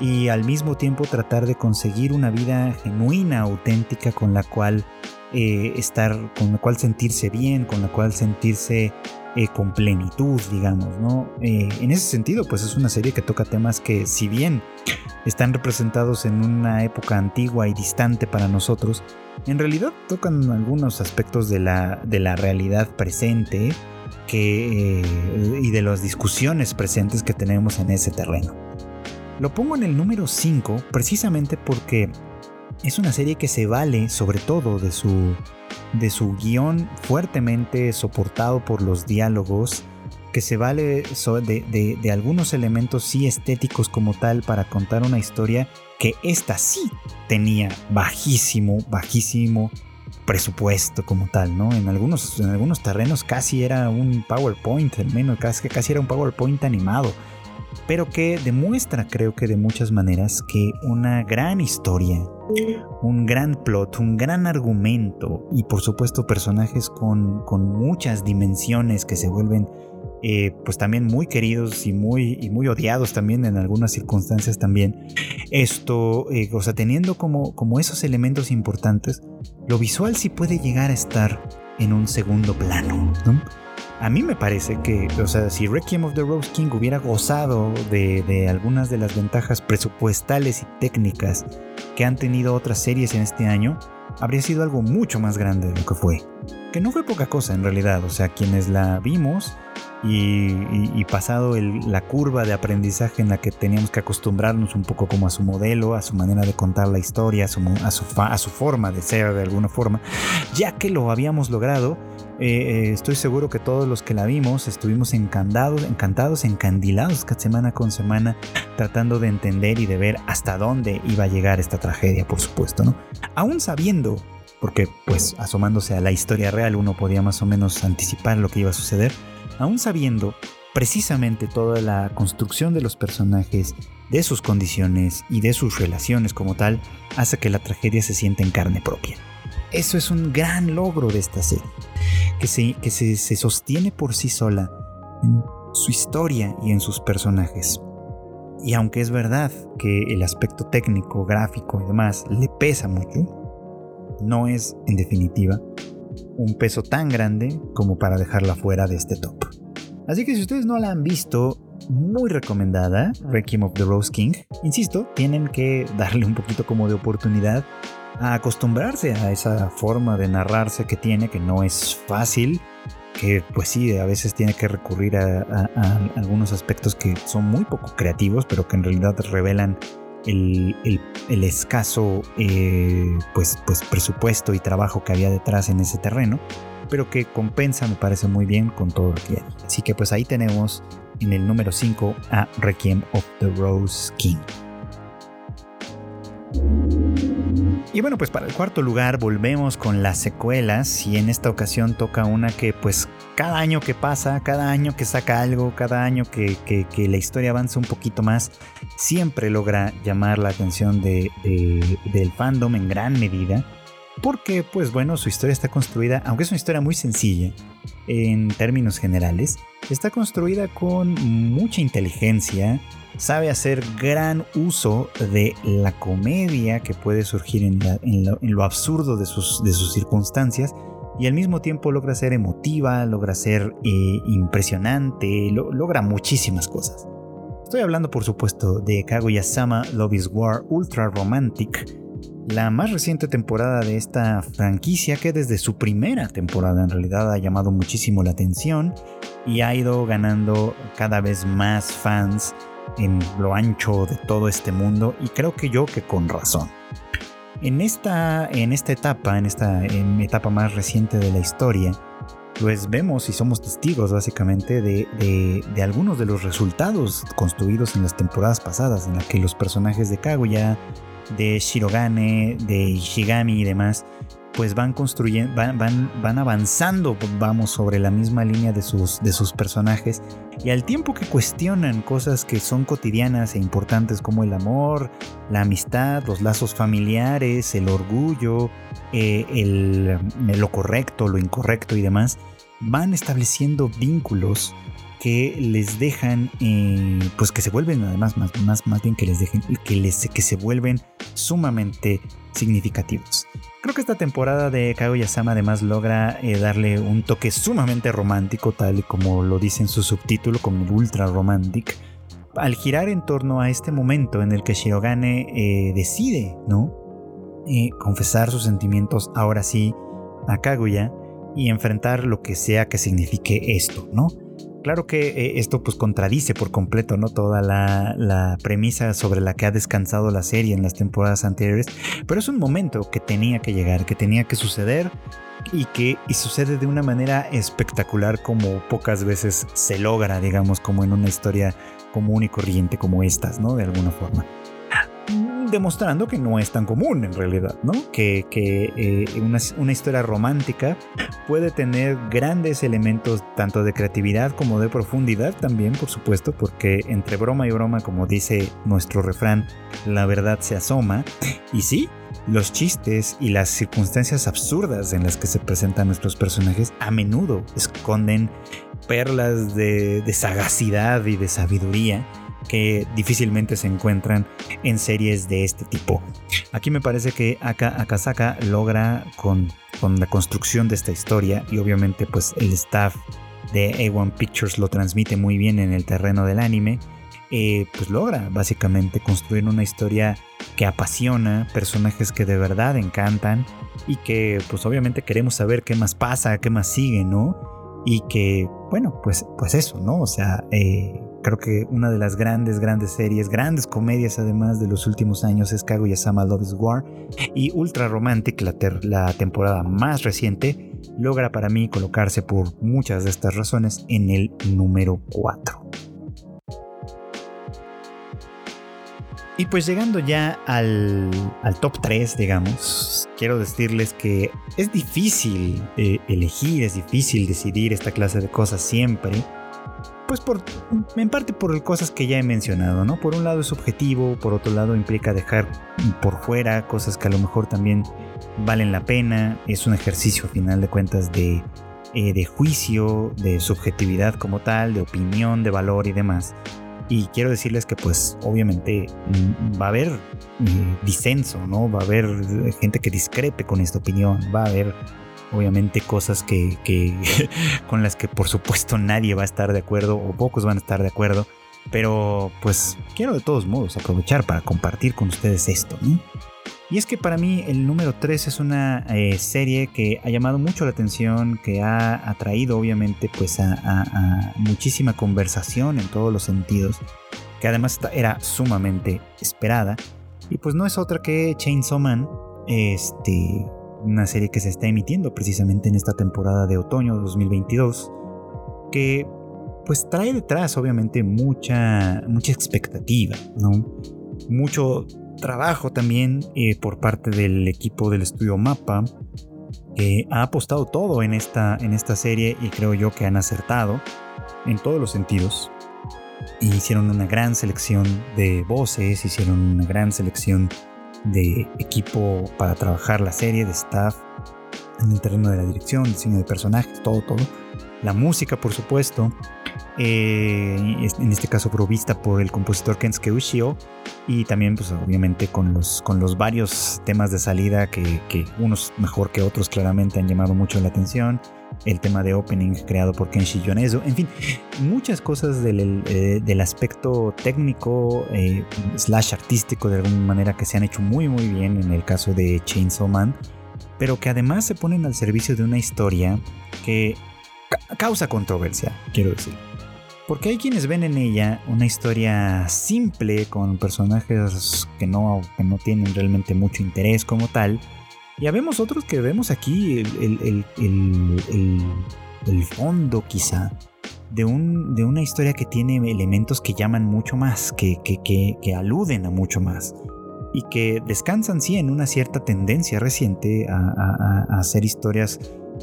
y al mismo tiempo tratar de conseguir una vida genuina, auténtica, con la cual eh, estar, con la cual sentirse bien, con la cual sentirse eh, con plenitud, digamos, ¿no? Eh, en ese sentido, pues es una serie que toca temas que, si bien están representados en una época antigua y distante para nosotros, en realidad tocan algunos aspectos de la, de la realidad presente que, eh, y de las discusiones presentes que tenemos en ese terreno. Lo pongo en el número 5 precisamente porque es una serie que se vale sobre todo de su de su guion fuertemente soportado por los diálogos, que se vale de, de, algunos elementos sí estéticos como tal para contar una historia que esta sí tenía bajísimo, bajísimo presupuesto como tal, ¿no? En algunos, en algunos terrenos casi era un PowerPoint, al menos casi, casi era un PowerPoint animado. Pero que demuestra, creo que de muchas maneras, que una gran historia, un gran plot, un gran argumento y por supuesto personajes con, con muchas dimensiones que se vuelven eh, pues también muy queridos y muy, y muy odiados también en algunas circunstancias también. Esto, eh, o sea, teniendo como, como esos elementos importantes, lo visual sí puede llegar a estar en un segundo plano, ¿no? A mí me parece que, o sea, si Requiem of the Rose King hubiera gozado de, algunas de las ventajas presupuestales y técnicas que han tenido otras series en este año, habría sido algo mucho más grande de lo que fue. Que no fue poca cosa en realidad, o sea, quienes la vimos y, pasado la curva de aprendizaje en la que teníamos que acostumbrarnos un poco como a su modelo, a su manera de contar la historia, a su, a su, forma de ser de alguna forma, ya que lo habíamos logrado, eh, eh, estoy seguro que todos los que la vimos estuvimos encantados, encantados, encandilados semana con semana, tratando de entender y de ver hasta dónde iba a llegar esta tragedia, por supuesto, ¿no? Aún sabiendo porque pues asomándose a la historia real uno podía más o menos anticipar lo que iba a suceder, aún sabiendo precisamente toda la construcción de los personajes, de sus condiciones y de sus relaciones como tal, hace que la tragedia se sienta en carne propia. Eso es un gran logro de esta serie, que se, que se, se sostiene por sí sola en su historia y en sus personajes. Y aunque es verdad que el aspecto técnico, gráfico y demás le pesa mucho, no es, en definitiva, un peso tan grande como para dejarla fuera de este top. Así que si ustedes no la han visto, muy recomendada, Requiem of the Rose King. Insisto, tienen que darle un poquito como de oportunidad a acostumbrarse a esa forma de narrarse que tiene, que no es fácil, que pues sí, a veces tiene que recurrir a, algunos aspectos que son muy poco creativos, pero que en realidad revelan el, escaso eh, pues, pues presupuesto y trabajo que había detrás en ese terreno, pero que compensa, me parece muy bien con todo lo que hay. Así que pues ahí tenemos en el número 5 a Requiem of the Rose King. Y bueno, pues para el cuarto lugar volvemos con las secuelas y en esta ocasión toca una que pues cada año que pasa, cada año que saca algo, cada año que, la historia avanza un poquito más, siempre logra llamar la atención de, del fandom en gran medida. Porque pues bueno, su historia está construida, aunque es una historia muy sencilla en términos generales, está construida con mucha inteligencia, sabe hacer gran uso de la comedia que puede surgir en, lo, absurdo de sus, circunstancias y al mismo tiempo logra ser emotiva, logra ser eh, impresionante, logra muchísimas cosas. Estoy hablando por supuesto de Kaguya-sama Love is War Ultra Romantic, la más reciente temporada de esta franquicia que desde su primera temporada en realidad ha llamado muchísimo la atención y ha ido ganando cada vez más fans en lo ancho de todo este mundo y creo que yo que con razón. En esta, en esta etapa, en esta etapa más reciente de la historia, pues vemos y somos testigos básicamente de, de, algunos de los resultados construidos en las temporadas pasadas, en las que los personajes de Kaguya, de Shirogane, de Ishigami y demás, pues van construyendo, van, van, van, avanzando, vamos, sobre la misma línea de sus, de sus personajes. Y al tiempo que cuestionan cosas que son cotidianas e importantes como el amor, la amistad, los lazos familiares, el orgullo, eh, el, lo correcto, lo incorrecto y demás, van estableciendo vínculos que les dejan, eh, pues que se vuelven, además, más, más, más bien que les dejen, que, les, que se vuelven sumamente significativos. Creo que esta temporada de Kaguya-sama además logra eh, darle un toque sumamente romántico, tal y como lo dice en su subtítulo, como el ultra romantic, al girar en torno a este momento en el que Shirogane eh, decide, ¿no? Confesar sus sentimientos ahora sí a Kaguya y enfrentar lo que sea que signifique esto, ¿no? Claro que eh, esto pues contradice por completo ¿no? toda la, premisa sobre la que ha descansado la serie en las temporadas anteriores, pero es un momento que tenía que llegar, que tenía que suceder y que y sucede de una manera espectacular como pocas veces se logra, digamos, como en una historia común y corriente como estas, ¿no? De alguna forma. Demostrando que no es tan común en realidad, ¿no? Que, eh, una, historia romántica puede tener grandes elementos tanto de creatividad como de profundidad también, por supuesto, porque entre broma y broma, como dice nuestro refrán, la verdad se asoma. Y sí, los chistes y las circunstancias absurdas en las que se presentan nuestros personajes a menudo esconden perlas de sagacidad y de sabiduría que difícilmente se encuentran en series de este tipo. Aquí me parece que Aka Akasaka logra con, con la construcción de esta historia y obviamente pues el staff de A1 Pictures lo transmite muy bien en el terreno del anime, eh, pues logra básicamente construir una historia que apasiona, personajes que de verdad encantan y que pues obviamente queremos saber qué más pasa, qué más sigue, ¿no? Y que, bueno, pues, pues eso, ¿no? O sea, eh, Creo que una de las grandes, grandes series, grandes comedias además de los últimos años es Kaguya-sama Love is War y Ultra Romantic, la, temporada más reciente, logra para mí colocarse por muchas de estas razones en el número 4. Y pues llegando ya al, al, top 3, digamos, quiero decirles que es difícil eh, elegir, es difícil decidir esta clase de cosas siempre pues por, en parte por cosas que ya he mencionado, ¿no? Por un lado es subjetivo, por otro lado implica dejar por fuera cosas que a lo mejor también valen la pena, es un ejercicio a final de cuentas de, eh, de juicio, de subjetividad como tal, de opinión, de valor y demás. Y quiero decirles que pues obviamente mm, va a haber eh, disenso, ¿no? Va a haber gente que discrepe con esta opinión, va a haber obviamente cosas que, con las que por supuesto nadie va a estar de acuerdo o pocos van a estar de acuerdo. Pero pues quiero de todos modos aprovechar para compartir con ustedes esto. Y es que para mí el número 3 es una eh, serie que ha llamado mucho la atención, que ha atraído obviamente pues a, muchísima conversación en todos los sentidos, que además era sumamente esperada. Y pues no es otra que Chainsaw Man, este, una serie que se está emitiendo precisamente en esta temporada de otoño 2022, que pues trae detrás obviamente mucha, mucha expectativa, ¿no? Mucho trabajo también eh, por parte del equipo del estudio Mapa, que ha apostado todo en esta, en esta serie y creo yo que han acertado en todos los sentidos. Hicieron una gran selección de voces, hicieron una gran selección de equipo para trabajar la serie, de staff, en el terreno de la dirección, diseño de personajes, todo, todo. La música, por supuesto, eh, en este caso provista por el compositor Kensuke Ushio y también pues obviamente con los, con los varios temas de salida que, que unos mejor que otros claramente han llamado mucho la atención el tema de opening creado por Kenshi Yonezu, en fin, muchas cosas del, eh, aspecto técnico eh, slash artístico de alguna manera que se han hecho muy muy bien en el caso de Chainsaw Man, pero que además se ponen al servicio de una historia que causa controversia, quiero decir. Porque hay quienes ven en ella una historia simple con personajes que no, que no tienen realmente mucho interés como tal, y habemos otros que vemos aquí el, fondo quizá de, un, de, una historia que tiene elementos que llaman mucho más, que, que, aluden a mucho más y que descansan sí en una cierta tendencia reciente a, hacer historias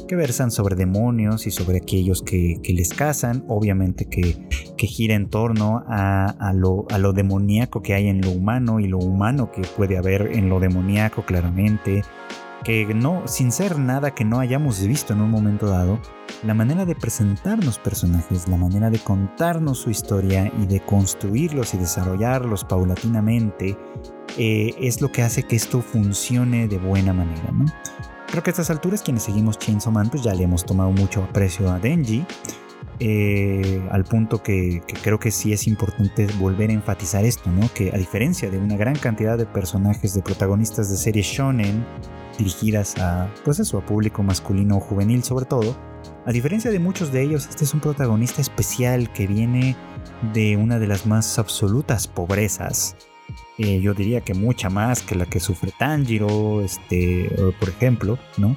que versan sobre demonios y sobre aquellos que, les cazan, obviamente que, que gira en torno a, lo, a lo demoníaco que hay en lo humano y lo humano que puede haber en lo demoníaco claramente, que no, sin ser nada que no hayamos visto en un momento dado, la manera de presentarnos personajes, la manera de contarnos su historia y de construirlos y desarrollarlos paulatinamente, eh, es lo que hace que esto funcione de buena manera. ¿no? Creo que a estas alturas quienes seguimos Chainsaw Man pues ya le hemos tomado mucho aprecio a Denji. Eh, al punto que, que, creo que sí es importante volver a enfatizar esto, ¿no? Que a diferencia de una gran cantidad de personajes, de protagonistas de series shonen, dirigidas a, pues eso, a público masculino o juvenil sobre todo. A diferencia de muchos de ellos, este es un protagonista especial que viene de una de las más absolutas pobrezas. Eh, yo diría que mucha más que la que sufre Tanjiro, este, por ejemplo, ¿no?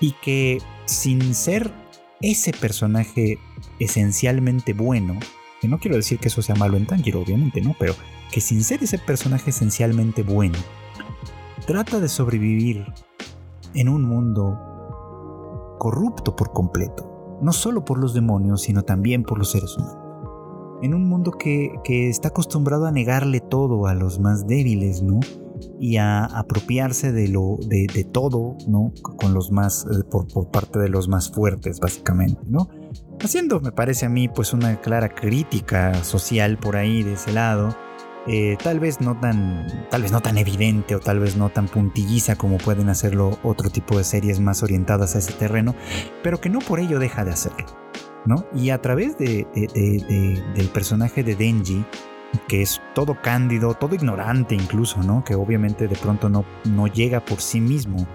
Y que sin ser ese personaje esencialmente bueno, Que no quiero decir que eso sea malo en Tanjiro, obviamente, ¿no? Pero que sin ser ese personaje esencialmente bueno, trata de sobrevivir en un mundo corrupto por completo, no solo por los demonios, sino también por los seres humanos. En un mundo que, está acostumbrado a negarle todo a los más débiles, ¿no? Y a apropiarse de lo de, todo, ¿no? Con los más eh, por, por, parte de los más fuertes, básicamente, ¿no? Haciendo, me parece a mí, pues una clara crítica social por ahí de ese lado eh, tal vez no tan tal vez no tan evidente o tal vez no tan puntilliza como pueden hacerlo otro tipo de series más orientadas a ese terreno pero que no por ello deja de hacerlo ¿no? y a través de, del personaje de Denji que es todo cándido todo ignorante incluso no que obviamente de pronto no, no llega por sí mismo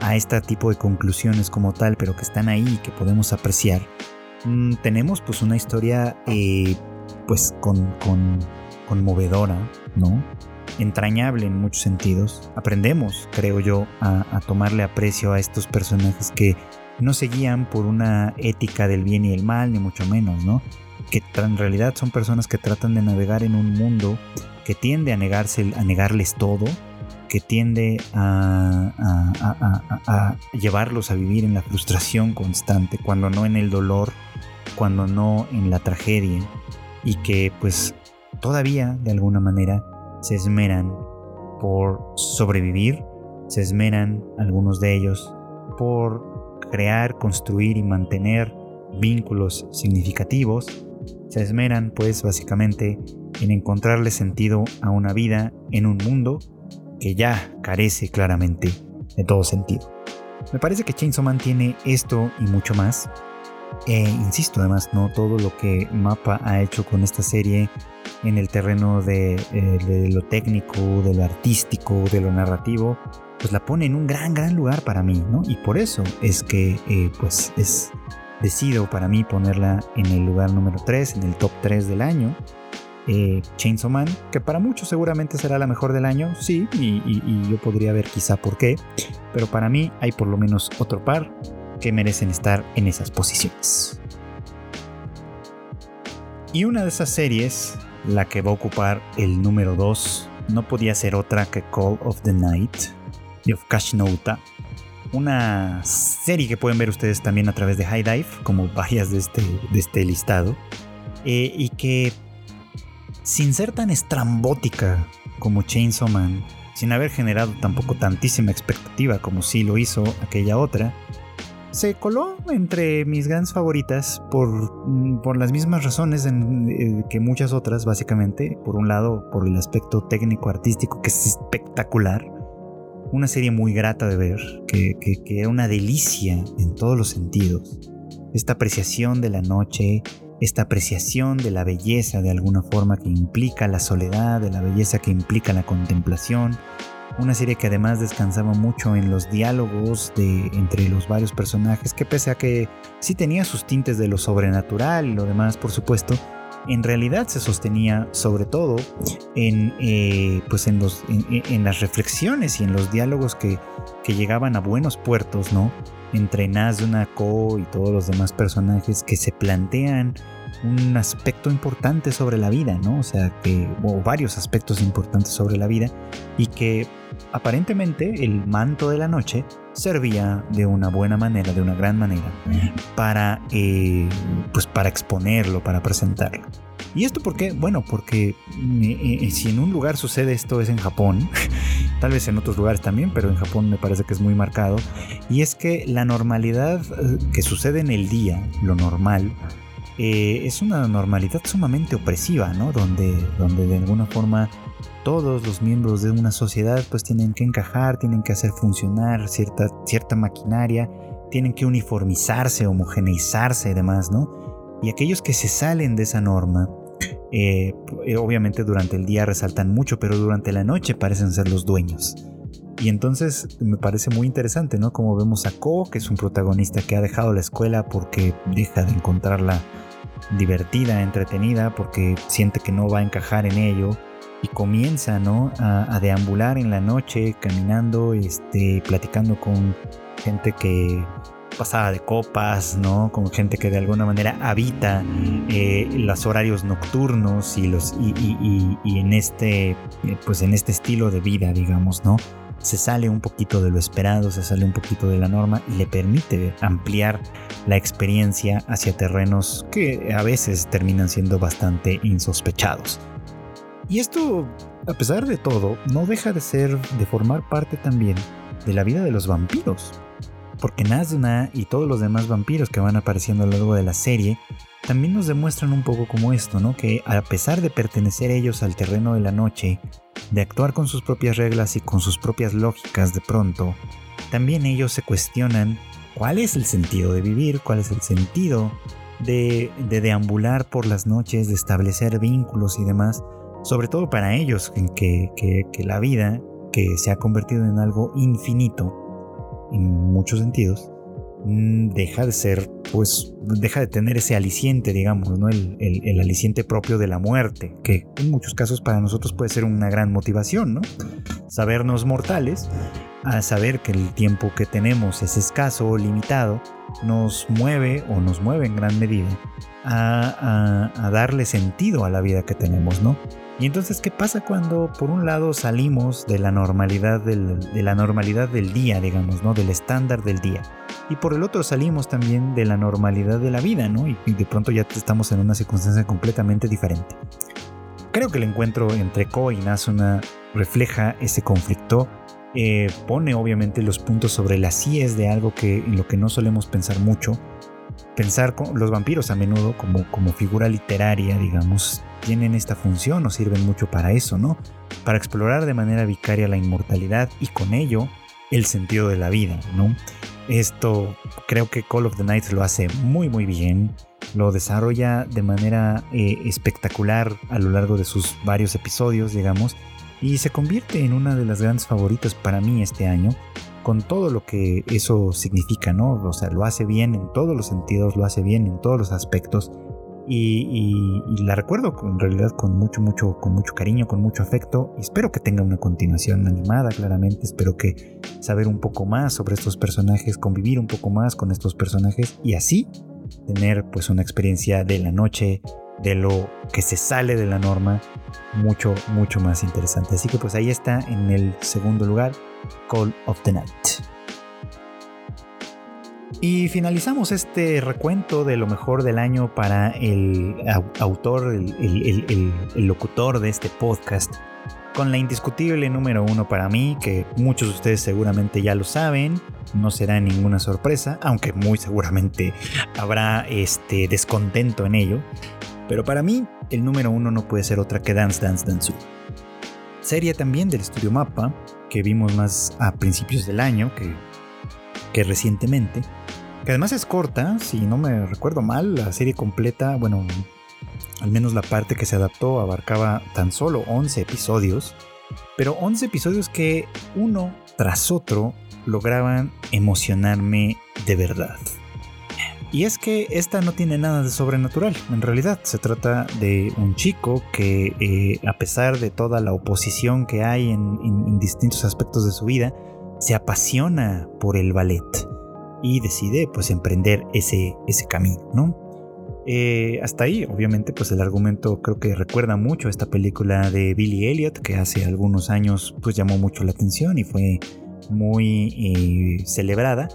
a este tipo de conclusiones como tal pero que están ahí que podemos apreciar mm, tenemos pues una historia eh, pues con, con conmovedora, ¿no? Entrañable en muchos sentidos. Aprendemos, creo yo, a, tomarle aprecio a estos personajes que no se guían por una ética del bien y el mal, ni mucho menos, ¿no? Que en realidad son personas que tratan de navegar en un mundo que tiende a, negarse, a negarles todo, que tiende a, a, llevarlos a vivir en la frustración constante, cuando no en el dolor, cuando no en la tragedia, y que pues todavía de alguna manera se esmeran por sobrevivir, se esmeran algunos de ellos por crear, construir y mantener vínculos significativos, se esmeran pues básicamente en encontrarle sentido a una vida en un mundo que ya carece claramente de todo sentido. Me parece que Chainsaw Man tiene esto y mucho más. E insisto además, no todo lo que Mapa ha hecho con esta serie en el terreno eh, de, lo técnico, de lo artístico, de lo narrativo, pues la pone en un gran, gran lugar para mí, ¿no? Y por eso es que, eh, pues, es decido para mí ponerla en el lugar número 3, en el top 3 del año. Eh, Chainsaw Man, que para muchos seguramente será la mejor del año, sí, y, y yo podría ver quizá por qué, pero para mí hay por lo menos otro par que merecen estar en esas posiciones. Y una de esas series la que va a ocupar el número 2 no podía ser otra que Call of the Night de Kashinouta. Una serie que pueden ver ustedes también a través de High Dive, como varias de este, de este listado. Eh, y que, sin ser tan estrambótica como Chainsaw Man, sin haber generado tampoco tantísima expectativa como sí lo hizo aquella otra, se coló entre mis grandes favoritas por, mm, por las mismas razones eh, que muchas otras, básicamente. Por un lado, por el aspecto técnico-artístico, que es espectacular. Una serie muy grata de ver, que, que era una delicia en todos los sentidos. Esta apreciación de la noche, esta apreciación de la belleza de alguna forma que implica la soledad, de la belleza que implica la contemplación, una serie que además descansaba mucho en los diálogos de, entre los varios personajes, que pese a que sí tenía sus tintes de lo sobrenatural y lo demás, por supuesto, en realidad se sostenía sobre todo en, eh, pues en, los, en, las reflexiones y en los diálogos que, que llegaban a buenos puertos, ¿no? Entre Nazuna, Ko y todos los demás personajes que se plantean un aspecto importante sobre la vida, ¿no? O sea, que, o varios aspectos importantes sobre la vida y que aparentemente el manto de la noche servía de una buena manera, de una gran manera, para, eh, pues para exponerlo, para presentarlo. ¿Y esto por qué? Bueno, porque eh, eh, si en un lugar sucede esto es en Japón, tal vez en otros lugares también, pero en Japón me parece que es muy marcado, y es que la normalidad que sucede en el día, lo normal, es una normalidad sumamente opresiva, ¿no? Donde, donde de alguna forma todos los miembros de una sociedad pues tienen que encajar, tienen que hacer funcionar cierta, cierta maquinaria, tienen que uniformizarse, homogeneizarse y demás, ¿no? Y aquellos que se salen de esa norma, eh, eh, obviamente durante el día resaltan mucho, pero durante la noche parecen ser los dueños. Y entonces me parece muy interesante, ¿no? Como vemos a Ko, que es un protagonista que ha dejado la escuela porque deja de encontrarla divertida, entretenida, porque siente que no va a encajar en ello y comienza ¿no? a, deambular en la noche, caminando, este, platicando con gente que, pasada de copas, ¿no? Con gente que de alguna manera habita eh, los horarios nocturnos y los y, en este eh, pues en este estilo de vida, digamos, ¿no? Se sale un poquito de lo esperado, se sale un poquito de la norma y le permite ampliar la experiencia hacia terrenos que a veces terminan siendo bastante insospechados. Y esto, a pesar de todo, no deja de ser, de formar parte también de la vida de los vampiros porque Nazuna y todos los demás vampiros que van apareciendo a lo largo de la serie también nos demuestran un poco como esto, ¿no? Que a pesar de pertenecer ellos al terreno de la noche, de actuar con sus propias reglas y con sus propias lógicas de pronto, también ellos se cuestionan cuál es el sentido de vivir, cuál es el sentido de, deambular por las noches, de establecer vínculos y demás, sobre todo para ellos, que, que la vida, que se ha convertido en algo infinito, en muchos sentidos, mm, deja de ser, pues, deja de tener ese aliciente, digamos, ¿no? El, el, aliciente propio de la muerte, que en muchos casos para nosotros puede ser una gran motivación, ¿no? Sabernos mortales, a saber que el tiempo que tenemos es escaso o limitado, nos mueve o nos mueve en gran medida a, a, a darle sentido a la vida que tenemos, ¿no? Y entonces, ¿qué pasa cuando por un lado salimos de la normalidad del, de la normalidad del día, digamos, ¿no? Del estándar del día. Y por el otro salimos también de la normalidad de la vida, ¿no? Y, de pronto ya estamos en una circunstancia completamente diferente. Creo que el encuentro entre Ko y Nasuna refleja ese conflicto. Eh, pone obviamente los puntos sobre las IES de algo que en lo que no solemos pensar mucho. Pensar con los vampiros a menudo como, como figura literaria, digamos, tienen esta función o sirven mucho para eso, ¿no? Para explorar de manera vicaria la inmortalidad y con ello el sentido de la vida, ¿no? Esto creo que Call of the Night lo hace muy muy bien, lo desarrolla de manera eh, espectacular a lo largo de sus varios episodios, digamos, y se convierte en una de las grandes favoritas para mí este año, con todo lo que eso significa, ¿no? O sea, lo hace bien en todos los sentidos, lo hace bien en todos los aspectos, y, la recuerdo en realidad con mucho, mucho, con mucho cariño, con mucho afecto. Y espero que tenga una continuación animada, claramente. Espero que saber un poco más sobre estos personajes, convivir un poco más con estos personajes y así tener pues una experiencia de la noche, de lo que se sale de la norma, mucho, mucho más interesante. Así que pues ahí está en el segundo lugar, Call of the Night. Y finalizamos este recuento de lo mejor del año para el autor, el, locutor de este podcast, con la indiscutible número uno para mí, que muchos de ustedes seguramente ya lo saben, no será ninguna sorpresa, aunque muy seguramente habrá este descontento en ello. Pero para mí, el número uno no puede ser otra que Dance Dance Dance. Serie también del estudio Mapa, que vimos más a principios del año que, que recientemente que además es corta, si no me recuerdo mal, la serie completa, bueno, al menos la parte que se adaptó abarcaba tan solo 11 episodios, pero 11 episodios que uno tras otro lograban emocionarme de verdad. Y es que esta no tiene nada de sobrenatural, en realidad se trata de un chico que eh, a pesar de toda la oposición que hay en, distintos aspectos de su vida, se apasiona por el ballet y decide pues emprender ese, ese camino, ¿no? Eh, hasta ahí, obviamente, pues el argumento creo que recuerda mucho a esta película de Billy Elliot que hace algunos años pues llamó mucho la atención y fue muy eh, celebrada.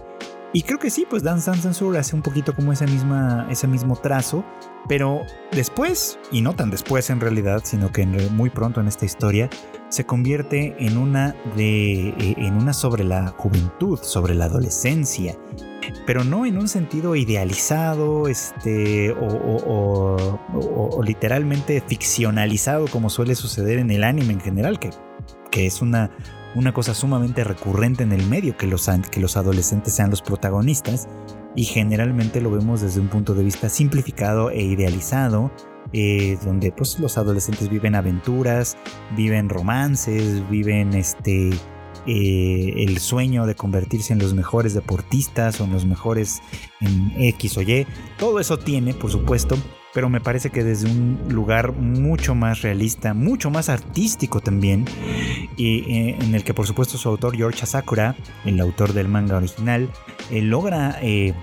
Y creo que sí, pues Dance Censure hace un poquito como misma, ese mismo trazo, pero después, y no tan después en realidad, sino que muy pronto en esta historia, se convierte en una, de, eh, en una sobre la juventud, sobre la adolescencia, pero no en un sentido idealizado este, o, literalmente ficcionalizado como suele suceder en el anime en general, que, que es una, una cosa sumamente recurrente en el medio, que los, que los adolescentes sean los protagonistas, y generalmente lo vemos desde un punto de vista simplificado e idealizado, eh, donde pues los adolescentes viven aventuras, viven romances, viven este eh, el sueño de convertirse en los mejores deportistas o en los mejores en X o Y. Todo eso tiene, por supuesto, pero me parece que desde un lugar mucho más realista, mucho más artístico también, y, eh, en el que por supuesto su autor George Asakura, el autor del manga original, eh, logra, eh,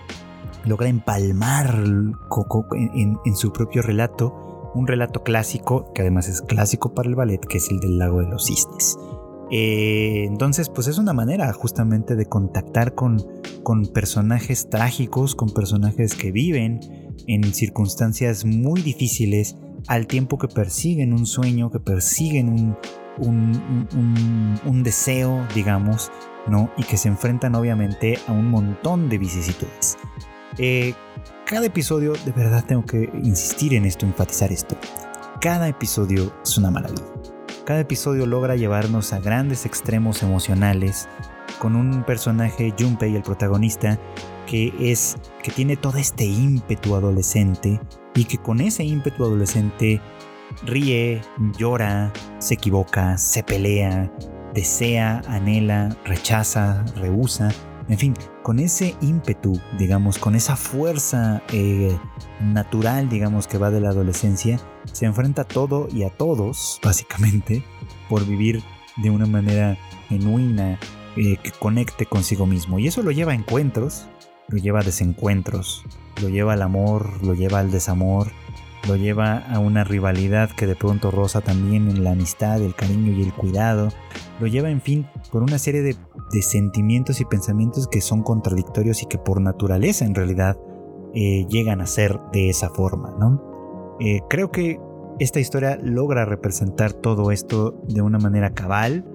logra empalmar en, su propio relato un relato clásico, que además es clásico para el ballet, que es el del lago de los cisnes. entonces, pues es una manera justamente de contactar con, con personajes trágicos, con personajes que viven en circunstancias muy difíciles al tiempo que persiguen un sueño, que persiguen un, un, deseo, digamos, ¿no? Y que se enfrentan obviamente a un montón de vicisitudes. Eh, cada episodio, de verdad tengo que insistir en esto, enfatizar esto. Cada episodio es una maravilla. Cada episodio logra llevarnos a grandes extremos emocionales, con un personaje, Junpei, el protagonista, que es que tiene todo este ímpetu adolescente y que con ese ímpetu adolescente ríe, llora, se equivoca, se pelea, desea, anhela, rechaza, rehúsa, en fin, con ese ímpetu, digamos, con esa fuerza eh, natural, digamos, que va de la adolescencia, se enfrenta a todo y a todos, básicamente, por vivir de una manera genuina, eh, que conecte consigo mismo. Y eso lo lleva a encuentros, lo lleva a desencuentros, lo lleva al amor, lo lleva al desamor, lo lleva a una rivalidad que de pronto roza también en la amistad, el cariño y el cuidado, lo lleva en fin por una serie de, sentimientos y pensamientos que son contradictorios y que por naturaleza en realidad eh, llegan a ser de esa forma, ¿no? Eh, creo que esta historia logra representar todo esto de una manera cabal,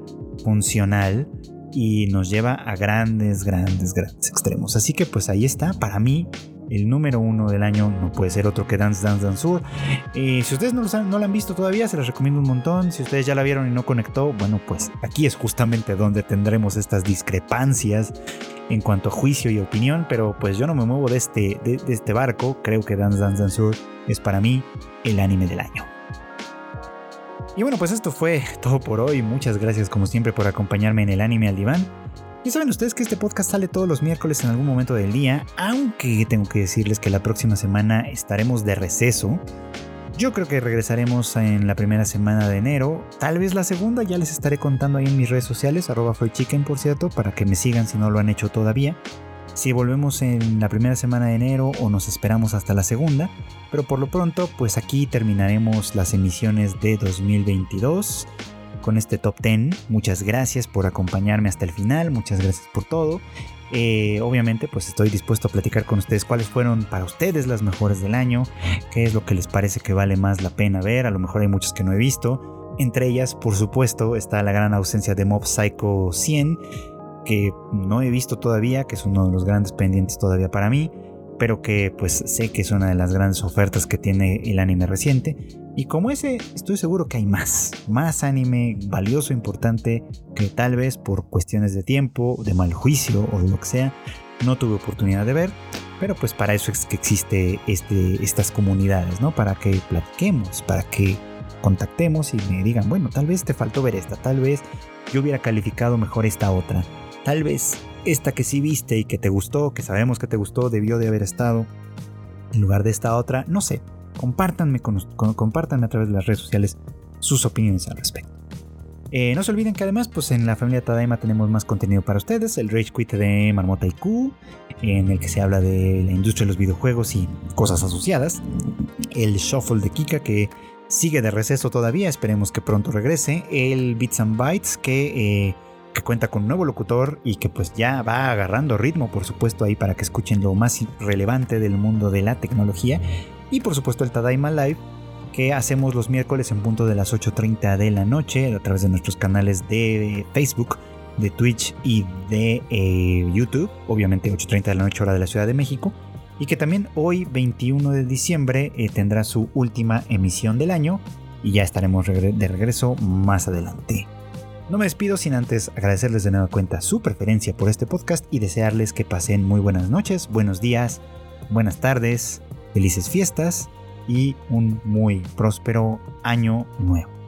funcional, y nos lleva a grandes, grandes, grandes extremos. Así que pues ahí está, para mí el número uno del año no puede ser otro que Dance Dance Dance Sur. si ustedes no, lo no la han visto todavía, se las recomiendo un montón. Si ustedes ya la vieron y no conectó, bueno, pues aquí es justamente donde tendremos estas discrepancias en cuanto a juicio y opinión. Pero pues yo no me muevo de este, de este barco. Creo que Dance Dance Dance Sur es para mí el anime del año. Y bueno, pues esto fue todo por hoy. Muchas gracias como siempre por acompañarme en el anime al diván. Y saben ustedes que este podcast sale todos los miércoles en algún momento del día, aunque tengo que decirles que la próxima semana estaremos de receso. Yo creo que regresaremos en la primera semana de enero, tal vez la segunda, ya les estaré contando ahí en mis redes sociales, arroba chicken por cierto, para que me sigan si no lo han hecho todavía si volvemos en la primera semana de enero o nos esperamos hasta la segunda, pero por lo pronto pues aquí terminaremos las emisiones de 2022 con este top 10. Muchas gracias por acompañarme hasta el final, muchas gracias por todo. Eh, obviamente pues estoy dispuesto a platicar con ustedes cuáles fueron para ustedes las mejores del año, qué es lo que les parece que vale más la pena ver, a lo mejor hay muchas que no he visto. Entre ellas, por supuesto, está la gran ausencia de Mob Psycho 100, que no he visto todavía, que es uno de los grandes pendientes todavía para mí, pero que pues sé que es una de las grandes ofertas que tiene el anime reciente. Y como ese, estoy seguro que hay más, más anime valioso, importante, que tal vez por cuestiones de tiempo, de mal juicio o de lo que sea, no tuve oportunidad de ver. Pero pues para eso es que existe este, estas comunidades, ¿no? Para que platiquemos, para que contactemos y me digan, bueno, tal vez te faltó ver esta, tal vez yo hubiera calificado mejor esta otra. Tal vez esta que sí viste y que te gustó, que sabemos que te gustó, debió de haber estado en lugar de esta otra, no sé. Compártanme, con, compártanme a través de las redes sociales sus opiniones al respecto. Eh, no se olviden que además, pues en la familia Tadaima tenemos más contenido para ustedes. El Rage Quit de Marmota IQ, en el que se habla de la industria de los videojuegos y cosas asociadas. El Shuffle de Kika, que sigue de receso todavía, esperemos que pronto regrese. El Bits and Bytes, que eh, que cuenta con un nuevo locutor y que pues ya va agarrando ritmo, por supuesto, ahí para que escuchen lo más relevante del mundo de la tecnología. Y por supuesto el Tadaima Live, que hacemos los miércoles en punto de las 8.30 de la noche a través de nuestros canales de Facebook, de Twitch y de eh, YouTube, obviamente 8.30 de la noche hora de la Ciudad de México. Y que también hoy, 21 de diciembre, eh, tendrá su última emisión del año y ya estaremos de regreso más adelante. No me despido sin antes agradecerles de nueva cuenta su preferencia por este podcast y desearles que pasen muy buenas noches, buenos días, buenas tardes, felices fiestas y un muy próspero año nuevo.